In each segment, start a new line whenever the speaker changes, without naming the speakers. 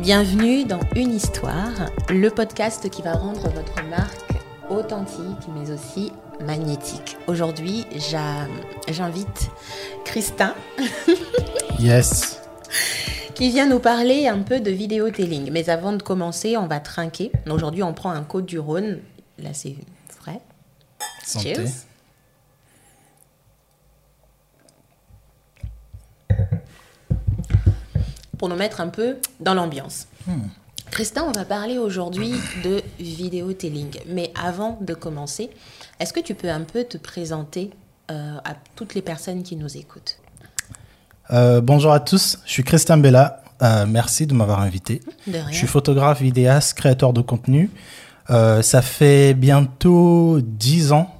Bienvenue dans Une Histoire, le podcast qui va rendre votre marque authentique mais aussi magnétique. Aujourd'hui, j'invite Christin.
yes.
Qui vient nous parler un peu de vidéotelling. Mais avant de commencer, on va trinquer. Aujourd'hui, on prend un Côte du Rhône. Là, c'est.
Santé. Cheers.
Pour nous mettre un peu dans l'ambiance. Hmm. Christin, on va parler aujourd'hui de vidéotelling. Mais avant de commencer, est-ce que tu peux un peu te présenter euh, à toutes les personnes qui nous écoutent?
Euh, Bonjour à tous, je suis Christin Bella. Euh, merci de m'avoir invité. Je suis photographe, vidéaste, créateur de contenu. ça fait bientôt 10 ans,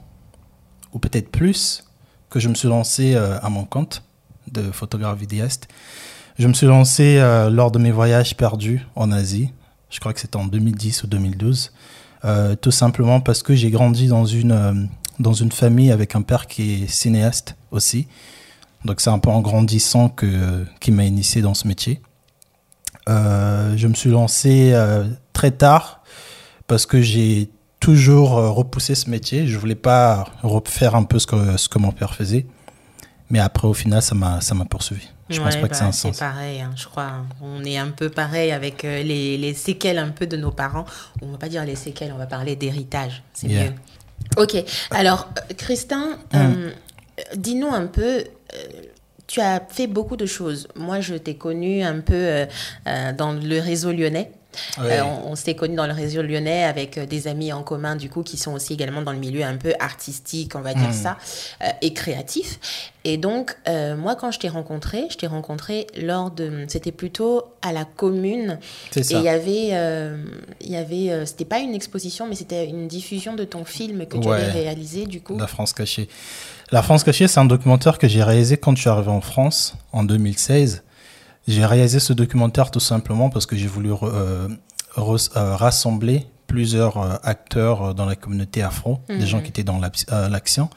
ou peut-être plus, que je me suis lancé à mon compte de photographe vidéaste. Je me suis lancé euh, lors de mes voyages perdus en Asie. Je crois que c'était en 2010 ou 2012. Euh, tout simplement parce que j'ai grandi dans une, euh, dans une famille avec un père qui est cinéaste aussi. Donc c'est un peu en grandissant que, qui m'a initié dans ce métier. je me suis lancé très tard parce que j'ai toujours repoussé ce métier. Je voulais pas refaire un peu ce que mon père faisait. Mais après, au final, ça m'a poursuivi.
Je pense pas que c'est un bah, sens. C'est pareil, hein, je crois. On est un peu pareil avec euh, les, les, séquelles un peu de nos parents. On va pas dire les séquelles, on va parler d'héritage. C'est mieux. Ok. Alors, euh, Christin, mm. euh, dis-nous un peu. tu as fait beaucoup de choses. Moi, je t'ai connu un peu dans le réseau lyonnais. Euh, on, s'est connus dans le réseau lyonnais avec euh, des amis en commun, du coup, qui sont aussi également dans le milieu un peu artistique, on va dire hmm. ça, euh, et créatif. Et donc, moi, quand je t'ai rencontré, je t'ai rencontré lors de. C'était plutôt à la commune.
C'est ça.
Et il y avait. il y avait c'était pas une exposition, mais c'était une diffusion de ton film que tu avais réalisé, du coup.
La France cachée. La France cachée, c'est un documentaire que j'ai réalisé quand je suis arrivé en France en 2016. J'ai réalisé ce documentaire tout simplement parce que j'ai voulu euh, euh, rassembler plusieurs euh, acteurs dans la communauté afro, des gens mhm. qui étaient dans l'action.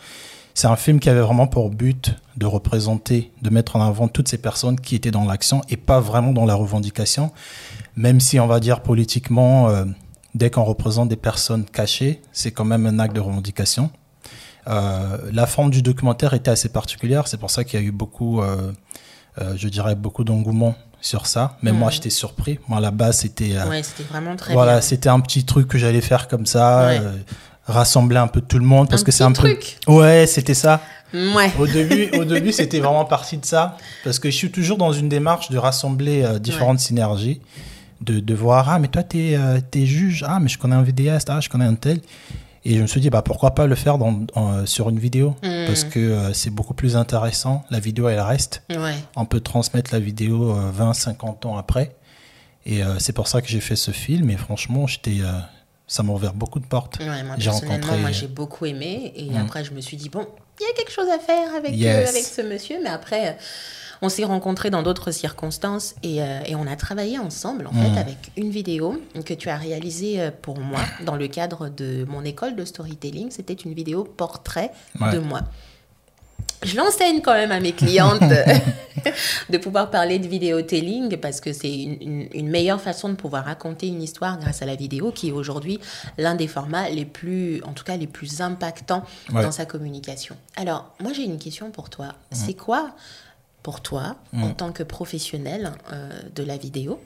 C'est un film qui avait vraiment pour but de représenter, de mettre en avant toutes ces personnes qui étaient dans l'action et pas vraiment dans la revendication, même si on va dire politiquement, dès qu'on représente des personnes cachées, c'est quand même un acte de revendication. la forme du documentaire était assez particulière, c'est pour ça qu'il y a eu beaucoup euh, je dirais, beaucoup d'engouement sur ça. Mais moi, j'étais surpris. Moi, à la base, c'était.
Euh, ouais, c'était vraiment très
Voilà, c'était un petit truc que j'allais faire comme ça, euh, rassembler un peu tout le monde. Parce
un
que c'est un
truc.
peu. Ouais, c'était ça.
Ouais.
Au début, au début c'était vraiment parti de ça. Parce que je suis toujours dans une démarche de rassembler différentes synergies. De, de, voir, ah, mais toi, t'es es juge. Ah, mais je connais un vidéaste. Ah, je connais un tel. Et je me suis dit, bah, pourquoi pas le faire dans, sur une vidéo hmm. Parce que euh, c'est beaucoup plus intéressant. La vidéo, elle reste. On peut transmettre la vidéo 20, euh, 50 ans après. Et euh, c'est pour ça que j'ai fait ce film. Et franchement, j'étais, ça m'a ouvert beaucoup de portes.
moi, j'ai rencontré... moi, j'ai beaucoup aimé. Et hmm. après, je me suis dit, bon, il y a quelque chose à faire avec, avec ce monsieur. Mais après on s'est rencontrés dans d'autres circonstances et, euh, et, on a travaillé ensemble, en fait, mmh. avec une vidéo que tu as réalisée euh, pour moi dans le cadre de mon école de storytelling. C'était une vidéo portrait de moi. Je l'enseigne quand même à mes clientes de pouvoir parler de vidéotelling parce que c'est une, une, meilleure façon de pouvoir raconter une histoire grâce à la vidéo qui est aujourd'hui l'un des formats les plus, en tout cas les plus impactants dans sa communication. Alors, moi j'ai une question pour toi. Mmh. C'est quoi pour toi, en mm. tant que professionnel euh, de la vidéo,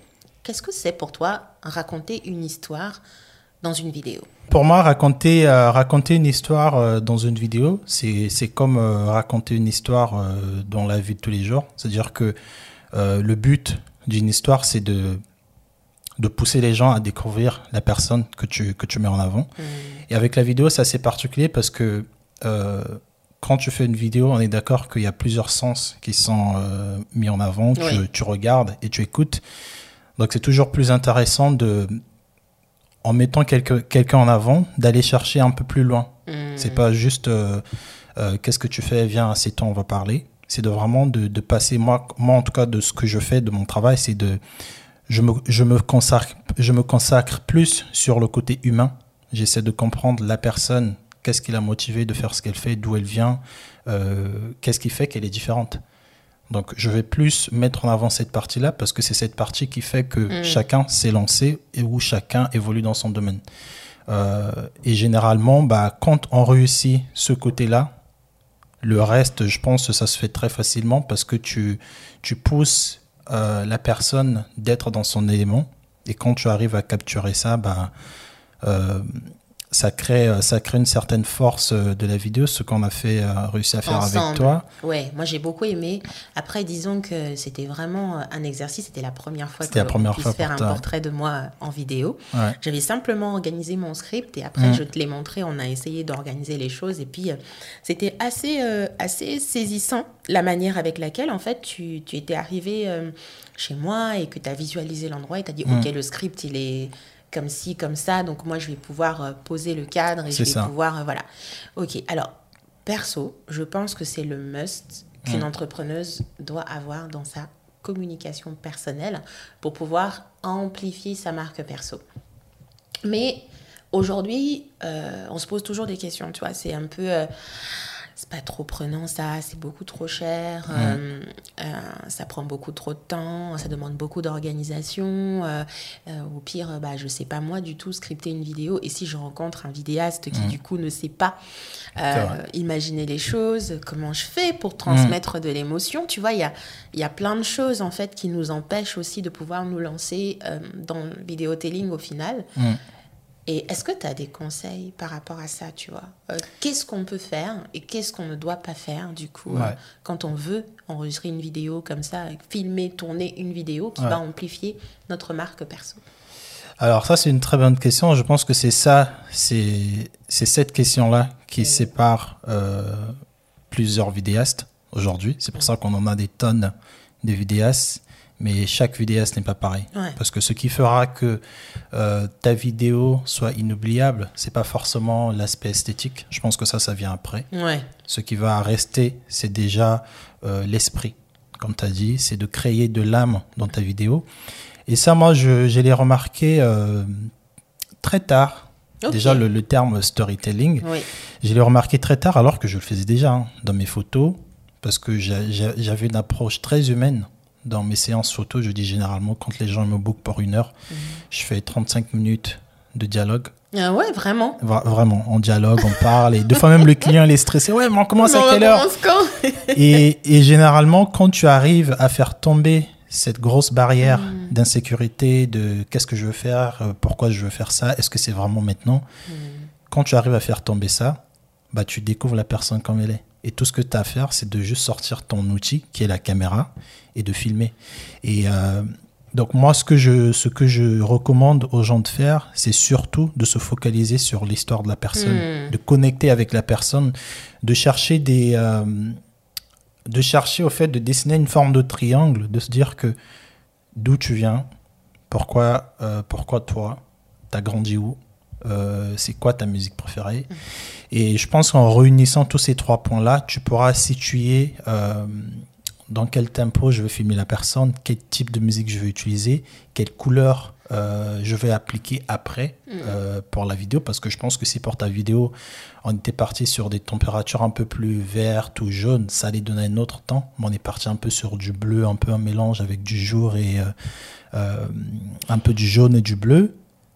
qu'est-ce que c'est pour toi raconter une histoire dans une vidéo?
Pour moi, raconter, euh, raconter une histoire euh, dans une vidéo, c'est comme raconter une histoire dans la vie de tous les jours. C'est-à-dire que le but d'une histoire, c'est de, de pousser les gens à découvrir la personne que tu, que tu mets en avant. Mm. Et avec la vidéo, c'est assez particulier parce que quand tu fais une vidéo, on est d'accord qu'il y a plusieurs sens qui sont euh, mis en avant. Tu, regardes et tu écoutes. Donc c'est toujours plus intéressant de, en mettant quelqu'un en avant, d'aller chercher un peu plus loin. Ce hmm. C'est pas juste euh, euh, qu'est-ce que tu fais, viens, assieds-toi, on va parler. C'est de vraiment de, passer, moi, moi en tout cas de ce que je fais, de mon travail, c'est de, je me, je, me consacre, je me consacre plus sur le côté humain. J'essaie de comprendre la personne Qu'est-ce qui l'a motivée de faire ce qu'elle fait, d'où elle vient, euh, qu'est-ce qui fait qu'elle est différente. Donc, je vais plus mettre en avant cette partie-là parce que c'est cette partie qui fait que mm. chacun s'est lancé et où chacun évolue dans son domaine. Euh, et généralement, bah, quand on réussit ce côté-là, le reste, je pense ça se fait très facilement parce que tu, tu pousses euh, la personne d'être dans son élément. Et quand tu arrives à capturer ça, bah, euh, ça crée, euh, ça crée une certaine force euh, de la vidéo, ce qu'on a fait, euh, réussi à faire avec toi.
Ouais, moi j'ai beaucoup aimé. Après, disons que c'était vraiment un exercice. C'était la première fois que
la première fois
faire un portrait de moi en vidéo. J'avais simplement organisé mon script et après mm. je te l'ai montré. On a essayé d'organiser les choses et puis c'était assez, assez saisissant la manière avec laquelle en fait tu, tu étais arrivé chez moi et que tu as visualisé l'endroit et tu as dit mm. ok le script il est comme ci, comme ça. Donc moi, je vais pouvoir euh, poser le cadre et je vais pouvoir... Euh, voilà. Ok, alors, perso, je pense que c'est le must qu'une entrepreneuse doit avoir dans sa communication personnelle pour pouvoir amplifier sa marque perso. Mais aujourd'hui, euh, on se pose toujours des questions, tu vois, c'est un peu c'est pas trop prenant ça, c'est beaucoup trop cher, euh, euh, ça prend beaucoup trop de temps, ça demande beaucoup d'organisation. Euh, au pire, bah, je sais pas moi du tout scripter une vidéo. Et si je rencontre un vidéaste qui du coup ne sait pas imaginer les choses, comment je fais pour transmettre de l'émotion, tu vois, il y a, y a plein de choses en fait qui nous empêchent aussi de pouvoir nous lancer dans le vidéotelling au final. Et est-ce que tu as des conseils par rapport à ça, tu vois? Euh, Qu'est-ce qu'on peut faire et qu'est-ce qu'on ne doit pas faire, du coup, euh, quand on veut enregistrer une vidéo comme ça, filmer, tourner une vidéo qui va amplifier notre marque perso?
Alors ça, c'est une très bonne question. Je pense que c'est ça, c'est cette question-là qui sépare euh, plusieurs vidéastes aujourd'hui. C'est pour ça qu'on en a des tonnes de vidéastes mais chaque vidéaste n'est pas pareil. Parce que ce qui fera que euh, ta vidéo soit inoubliable, c'est pas forcément l'aspect esthétique. Je pense que ça, ça vient après. Ce qui va rester, c'est déjà euh, l'esprit. Comme tu as dit, c'est de créer de l'âme dans ta vidéo. Et ça, moi, je, je l'ai remarqué euh, très tard. Déjà, le, terme storytelling, je l'ai remarqué très tard alors que je le faisais déjà hein, dans mes photos, parce que j'avais une approche très humaine dans mes séances photo, je dis généralement, quand les gens me bookent pour une heure, mhm. je fais 35 minutes de dialogue.
Ah ouais, vraiment?
Vraiment, on dialogue, on parle. Et deux fois même, le client, il est stressé. Ouais, mais on commence à quelle heure? et, et, généralement, quand tu arrives à faire tomber cette grosse barrière mhm. d'insécurité, de qu'est-ce que je veux faire, euh, pourquoi je veux faire ça, est-ce que c'est vraiment maintenant? Mhm. Quand tu arrives à faire tomber ça, bah, tu découvres la personne comme elle est. Et tout ce que tu as à faire, c'est de juste sortir ton outil, qui est la caméra, et de filmer. Et euh, donc moi, ce que, je, ce que je recommande aux gens de faire, c'est surtout de se focaliser sur l'histoire de la personne, hmm. de connecter avec la personne, de chercher des... Euh, de chercher au fait de dessiner une forme de triangle, de se dire que d'où tu viens, pourquoi, euh, pourquoi toi, t'as grandi où, euh, c'est quoi ta musique préférée. Et je pense qu'en réunissant tous ces trois points-là, tu pourras situer euh, dans quel tempo je vais filmer la personne, quel type de musique je vais utiliser, quelle couleur euh, je vais appliquer après mm. pour la vidéo, parce que je pense que si pour ta vidéo, on était parti sur des températures un peu plus vertes ou jaunes, ça allait donner un autre temps. Mais on est parti un peu sur du bleu, un peu un mélange avec du jour et un peu du jaune et du bleu.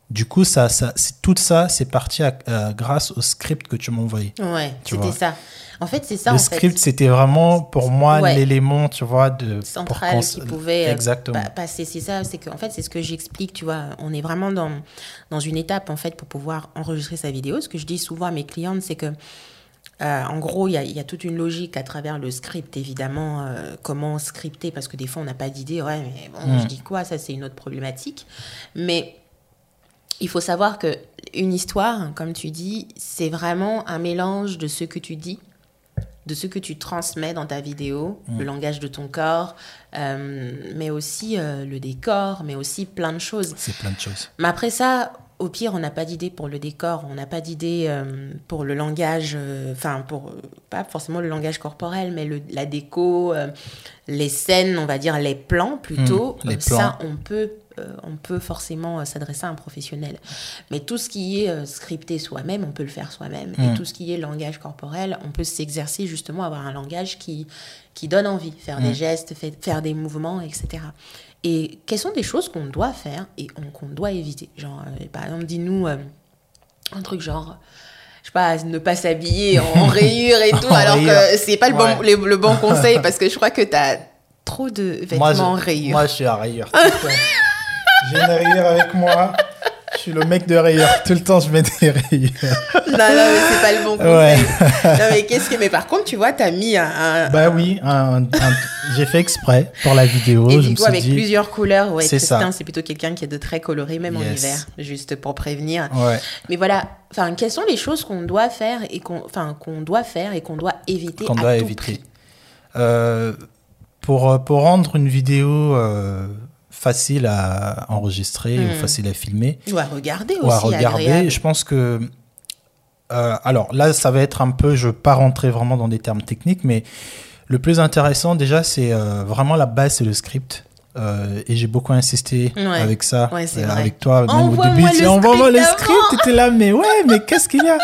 Du coup, ça, ça, tout ça, c'est parti euh, grâce au script que tu m'as envoyé.
Ouais, c'était ça. En fait, c'est ça.
Le script, c'était vraiment pour moi l'élément, tu vois, de
central qui pouvait euh, Exactement. passer. C'est ça. C'est que, en fait, c'est ce que j'explique. Tu vois, on est vraiment dans dans une étape en fait pour pouvoir enregistrer sa vidéo. Ce que je dis souvent à mes clientes, c'est que euh, en gros, il y, y, a toute une logique à travers le script, évidemment, comment scripter, parce que des fois, on n'a pas d'idée. Ouais, mais bon, mm. je dis quoi? Ça, c'est une autre problématique. Mais il faut savoir que une histoire, comme tu dis, c'est vraiment un mélange de ce que tu dis, de ce que tu transmets dans ta vidéo, mm. le langage de ton corps, euh, mais aussi euh, le décor, mais aussi plein de choses.
C'est plein de choses.
Mais après ça, au pire, on n'a pas d'idée pour le décor, on n'a pas d'idée euh, pour le langage, enfin, pour pas forcément le langage corporel, mais le, la déco, les scènes, on va dire les plans plutôt. Mm, les plans. Ça, on peut on peut forcément s'adresser à un professionnel. Mais tout ce qui est scripté soi-même, on peut le faire soi-même. Et mm. tout ce qui est langage corporel, on peut s'exercer justement à avoir un langage qui, qui donne envie, faire des mm. gestes, faire des mouvements, etc. Et quelles sont des choses qu'on doit faire et qu'on doit éviter? Genre, par exemple, dis-nous un truc genre je sais pas, ne pas s'habiller en rayures et tout, alors que c'est pas le, bon, le, bon conseil parce que je crois que tu as trop de vêtements en rayures.
Moi, je suis à rayures. J'ai une rayure avec moi. Je suis le mec de rayures. Tout le temps, je mets des rayures.
non, non, mais c'est pas le bon conseil. Non, mais qu'est-ce que. Mais par contre, tu vois, tu as mis un.
Bah oui, j'ai fait exprès pour la vidéo.
Et du coup, avec plusieurs couleurs, ouais, c'est ça. C'est plutôt quelqu'un qui est de très coloré, même en hiver, juste pour prévenir.
Ouais.
Mais voilà, enfin, quelles sont les choses qu'on doit faire et qu'on enfin, qu'on doit faire et qu'on doit éviter
Qu'on doit éviter. Euh, pour, pour rendre une vidéo. Euh, facile à enregistrer ou hmm. facile à filmer.
Ou à regarder
aussi.
Ou à
regarder. Je pense que. Euh, alors là, ça va être un peu. Je ne veux pas rentrer vraiment dans des termes techniques, mais le plus intéressant déjà, c'est euh, vraiment la base, c'est le script. Euh, et j'ai beaucoup insisté avec ça, avec toi, même au début. Envoie-moi le script, tu étais là, mais ouais, mais qu'est-ce qu'il y a?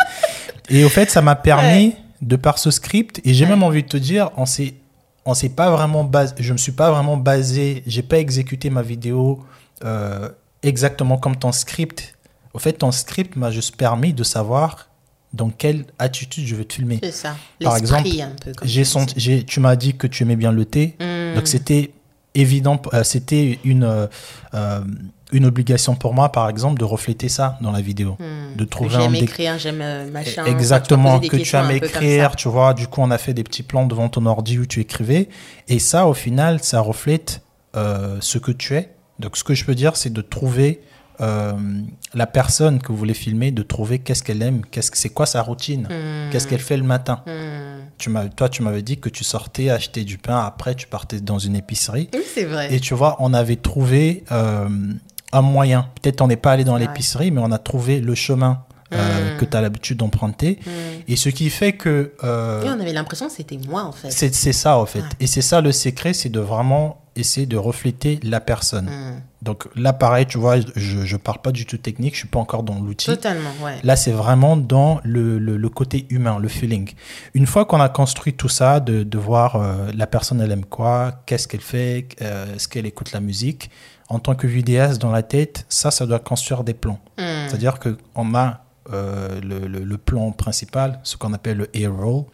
Et au fait, ça m'a permis, de par ce script, et j'ai même envie de te dire, on s'est on s'est pas vraiment basé, je me suis pas vraiment basé, j'ai pas exécuté ma vidéo euh, exactement comme ton script. Au fait, ton script m'a juste permis de savoir dans quelle attitude je veux te filmer.
C'est ça. Par exemple,
j'ai tu m'as dit que tu aimais bien le thé, hmm. donc c'était évident, euh, c'était une euh, une obligation pour moi, par exemple, de refléter ça dans la vidéo.
Hmm. De trouver j'aime écrire, j'aime euh, machin.
Exactement, que tu aimes écrire, tu vois. Du coup, on a fait des petits plans devant ton ordi où tu écrivais. Et ça, au final, ça reflète euh, ce que tu es. Donc, ce que je peux dire, c'est de trouver euh, la personne que vous voulez filmer, de trouver qu'est-ce qu'elle aime, qu'est-ce c'est quoi sa routine, hmm. qu'est-ce qu'elle fait le matin. Hmm. Tu m'as, toi, tu m'avais dit que tu sortais acheter du pain, après tu partais dans une épicerie.
Oui, c'est vrai.
Et tu vois, on avait trouvé un moyen. Peut-être on n'est pas allé dans l'épicerie, mais on a trouvé le chemin euh, hmm. que tu as l'habitude d'emprunter. Hmm. Et ce qui fait que...
Euh, on avait l'impression que c'était moi, en fait.
C'est ça, en fait. Et c'est ça le secret, c'est de vraiment essayer de refléter la personne. Hmm. Donc là, pareil, tu vois, je ne parle pas du tout technique, je suis pas encore dans l'outil.
Totalement, ouais.
Là, c'est vraiment dans le, le, côté humain, le feeling. Une fois qu'on a construit tout ça, de, de voir euh, la personne, elle aime quoi, qu'est-ce qu'elle fait, est-ce qu'elle écoute la musique, en tant que vidéaste dans la tête, ça, ça doit construire des plans. Hmm. C'est-à-dire qu'on a euh, le, le, plan principal, ce qu'on appelle le A-roll.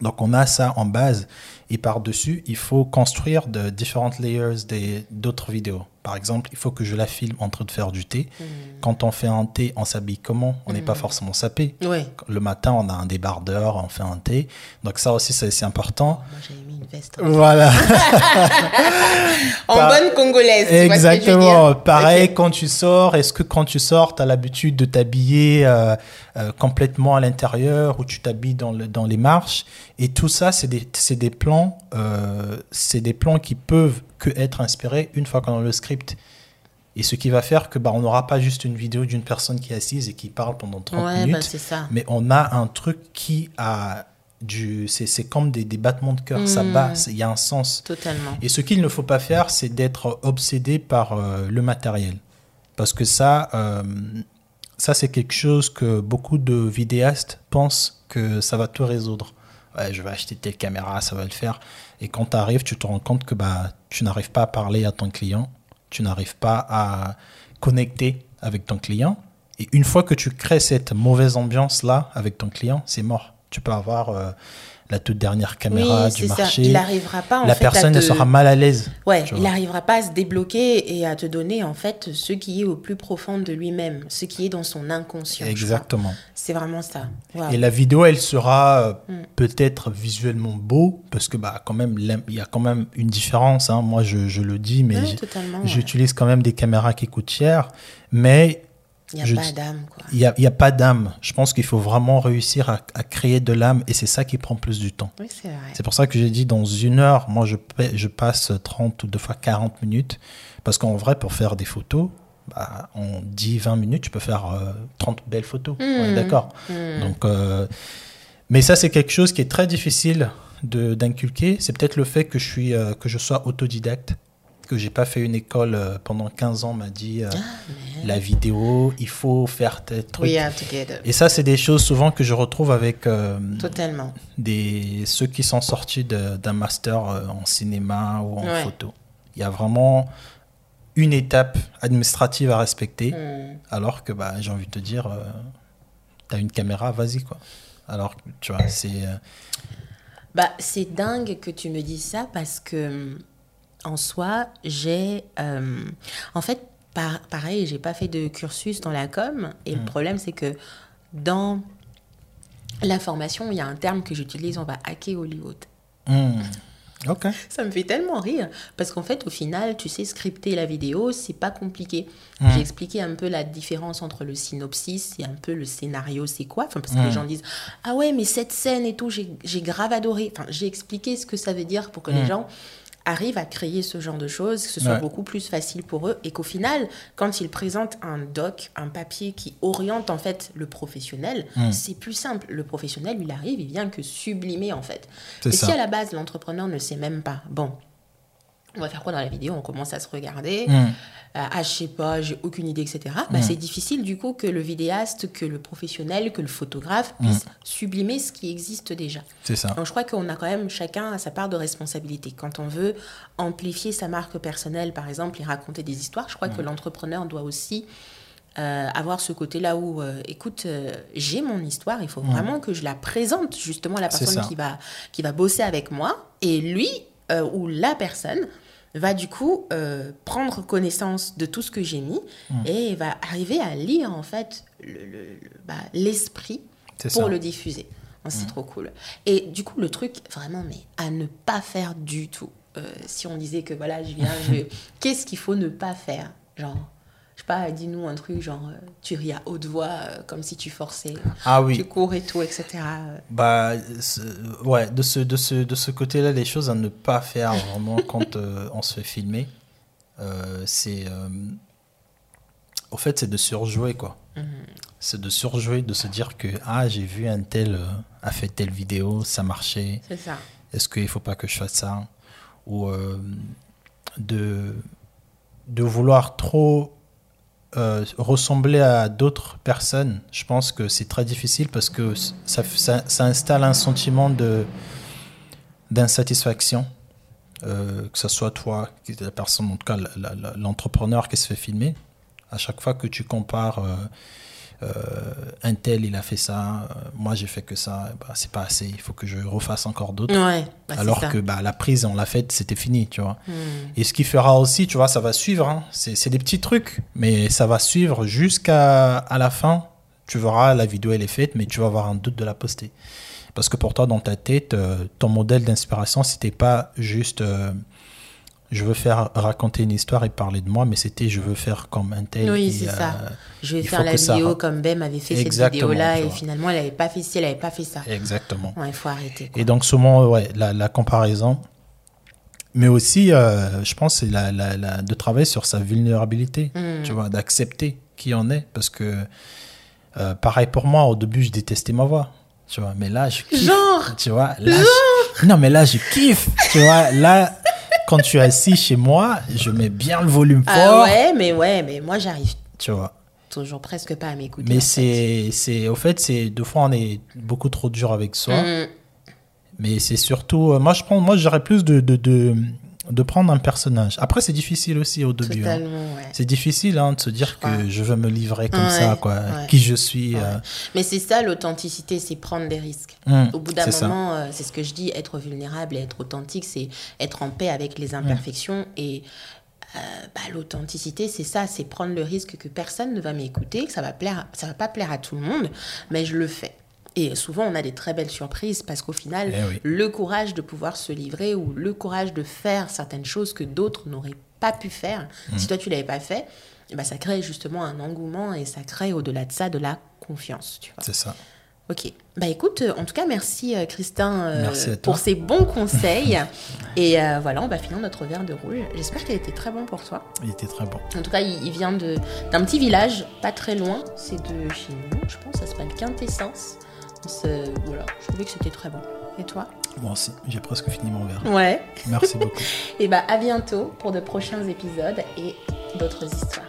Donc on a ça en base et par-dessus, il faut construire de différentes layers d'autres vidéos. Par exemple, il faut que je la filme en train de faire du thé. Hmm. Quand on fait un thé, on s'habille comment? On n'est pas hmm. forcément sapé. Le matin, on a un débardeur, on fait un thé. Donc ça aussi, c'est important. Voilà.
en bonne congolaise.
Exactement. Pareil, quand tu sors, est-ce que quand tu sors, tu as l'habitude de t'habiller euh, euh, complètement à l'intérieur ou tu t'habilles dans, le, dans les marches? Et tout ça, c'est des, des plans, euh, c'est des plans qui peuvent que être inspiré une fois qu'on a le script. Et ce qui va faire que bah, on n'aura pas juste une vidéo d'une personne qui est assise et qui parle pendant 30
bah,
minutes,
ça.
mais on a un truc qui a du... C'est comme des, des, battements de cœur, ça bat, il y a un sens.
Totalement.
Et ce qu'il ne faut pas faire, c'est d'être obsédé par euh, le matériel. Parce que ça, euh, ça c'est quelque chose que beaucoup de vidéastes pensent que ça va tout résoudre. Ouais, je vais acheter telle caméra, ça va le faire. Et quand tu arrives, tu te rends compte que bah, tu n'arrives pas à parler à ton client, tu n'arrives pas à connecter avec ton client. Et une fois que tu crées cette mauvaise ambiance-là avec ton client, c'est mort. Tu peux avoir euh, la toute dernière caméra du marché.
Il n'arrivera pas. En
la personne
te...
sera mal à l'aise.
Ouais, il n'arrivera pas à se débloquer et à te donner en fait ce qui est au plus profond de lui-même, ce qui est dans son inconscient.
Exactement.
C'est vraiment ça.
Et la vidéo, elle sera euh, mm. peut-être visuellement beau parce que bah quand même il y a quand même une différence. Hein. Moi, je, je, le dis, mais j'utilise quand même des caméras qui coûtent cher, mais
il n'y a pas d'âme.
Il n'y a, a, pas d'âme. Je pense qu'il faut vraiment réussir à, à créer de l'âme et c'est ça qui prend plus du temps.
Oui, c'est
pour ça que j'ai dit dans une heure, moi je, je passe 30 ou deux fois 40 minutes. Parce qu'en vrai, pour faire des photos, bah, en 10-20 minutes, tu peux faire 30 euh, belles photos. Mmh. D'accord. Mmh. Donc, euh, mais ça, c'est quelque chose qui est très difficile d'inculquer. C'est peut-être le fait que je, suis, euh, que je sois autodidacte que j'ai pas fait une école euh, pendant 15 ans m'a dit ah, la vidéo, il faut faire tes trucs. Et ça, c'est des choses souvent que je retrouve avec
Totalement.
Des, ceux qui sont sortis d'un master en cinéma ou en photo. Il y a vraiment une étape administrative à respecter, hmm. alors que bah, j'ai envie de te dire, tu as une caméra, vas-y quoi. Alors, tu vois, c'est. Euh,
bah, c'est dingue que tu me dises ça parce que, en soi, j'ai. Euh, en fait, par, pareil, j'ai pas fait de cursus dans la com. Et le hmm. problème, c'est que dans la formation, il y a un terme que j'utilise on va hacker Hollywood.
Hmm.
Ça me fait tellement rire parce qu'en fait, au final, tu sais, scripter la vidéo, c'est pas compliqué. Mm. J'ai expliqué un peu la différence entre le synopsis et un peu le scénario, c'est quoi enfin, Parce que les gens disent Ah ouais, mais cette scène et tout, j'ai grave adoré. Enfin, j'ai expliqué ce que ça veut dire pour que les gens arrivent à créer ce genre de choses, que ce soit beaucoup plus facile pour eux et qu'au final, quand ils présentent un doc, un papier qui oriente en fait le professionnel, hmm. c'est plus simple. Le professionnel, il arrive, il vient que sublimer en fait. Et si à la base l'entrepreneur ne sait même pas, bon, on va faire quoi dans la vidéo? On commence à se regarder. Hmm. Euh, ah, je sais pas, j'ai aucune idée, etc. Bah, hmm. C'est difficile du coup que le vidéaste, que le professionnel, que le photographe hmm. puisse sublimer ce qui existe déjà.
C'est ça.
Donc je crois qu'on a quand même chacun sa part de responsabilité. Quand on veut amplifier sa marque personnelle, par exemple, et raconter des histoires, je crois que l'entrepreneur doit aussi euh, avoir ce côté-là où, euh, écoute, j'ai mon histoire, il faut vraiment que je la présente justement à la personne qui va, qui va bosser avec moi. Et lui, ou la personne va du coup euh, prendre connaissance de tout ce que j'ai mis mmh. et va arriver à lire en fait bah, l'esprit le, pour le diffuser. C'est mmh. trop cool. Et du coup, le truc vraiment, mais à ne pas faire du tout. Euh, si on disait que voilà, je viens, je... qu'est-ce qu'il faut ne pas faire? Genre, je sais pas, dis-nous un truc genre, euh, tu ris à haute voix, euh, comme si tu forçais,
ah, oui.
tu cours et tout, etc.
Bah, ouais, de ce, de ce, de ce côté-là, les choses à ne pas faire vraiment quand euh, on se fait filmer, c'est. au fait, c'est de surjouer, quoi. Mhm. C'est de surjouer, de se dire que, ah, j'ai vu un tel a fait telle vidéo, ça marchait.
C'est ça.
Est-ce qu'il ne faut pas que je fasse ça? Ou de, de vouloir trop euh, ressembler à d'autres personnes, je pense que c'est très difficile parce que ça, installe un sentiment de d'insatisfaction, euh, que ce soit toi, la personne, en tout cas l'entrepreneur qui se fait filmer. À chaque fois que tu compares euh, un tel il a fait ça, euh, moi j'ai fait que ça, bah, c'est pas assez, il faut que je refasse encore d'autres.
Bah,
Alors que bah, la prise, on l'a faite, c'était fini, tu vois. Hmm. Et ce qui fera aussi, tu vois, ça va suivre, hein. c'est des petits trucs, mais ça va suivre jusqu'à à la fin. Tu verras, la vidéo elle est faite, mais tu vas avoir un doute de la poster. Parce que pour toi, dans ta tête, euh, ton modèle d'inspiration, c'était pas juste je veux faire raconter une histoire et parler de moi, mais c'était je veux faire comme un tel.
Oui, c'est ça. Je vais faire la vidéo comme Bem avait fait cette vidéo-là et finalement elle n'avait pas fait ci, elle n'avait pas fait ça.
Exactement.
il faut arrêter.
Et donc souvent, ouais, la, comparaison, mais aussi, euh, je pense, c'est la, la, de travailler sur sa vulnérabilité, hmm. tu vois, d'accepter qui on est, parce que euh, pareil pour moi, au début, je détestais ma voix. Tu vois, mais là, je kiffe.
Genre
Tu vois, là, Non, mais là, je kiffe. tu vois, là, quand tu es assis chez moi, je mets bien le volume ah fort.
Ah ouais, mais ouais, mais moi j'arrive.
Tu vois.
Toujours presque pas à m'écouter.
Mais c'est, c'est, au fait, c'est deux fois on est beaucoup trop dur avec soi. Mm. Mais c'est surtout, euh, moi je prends, moi j'aurais plus de, de, de de prendre un personnage. Après, c'est difficile aussi au début.
Hein.
C'est difficile hein, de se dire que je veux me livrer comme ça, quoi, qui je suis. Euh.
Mais c'est ça l'authenticité, c'est prendre des risques. Mmh, au bout d'un moment, euh, c'est ce que je dis, être vulnérable et être authentique, c'est être en paix avec les imperfections. Et euh, bah, l'authenticité, c'est ça, c'est prendre le risque que personne ne va m'écouter, que ça va plaire, ça va pas plaire à tout le monde, mais je le fais. Et souvent, on a des très belles surprises parce qu'au final, eh le courage de pouvoir se livrer ou le courage de faire certaines choses que d'autres n'auraient pas pu faire, mmh. si toi tu l'avais pas fait, eh ben, ça crée justement un engouement et ça crée au-delà de ça de la confiance.
C'est ça.
Ok. Bah écoute, en tout cas, merci euh, Christin euh, pour ces bons conseils. et euh, voilà, on va finir notre verre de rouge. J'espère qu'il était très bon pour toi.
Il était très bon.
En tout cas, il, vient d'un petit village, pas très loin. C'est de chez nous, je pense, ça s'appelle Quintessence voilà, je trouvais que c'était très bon. Et toi
Moi aussi, j'ai presque fini mon verre.
Ouais.
Merci beaucoup.
et bah à bientôt pour de prochains épisodes et d'autres histoires.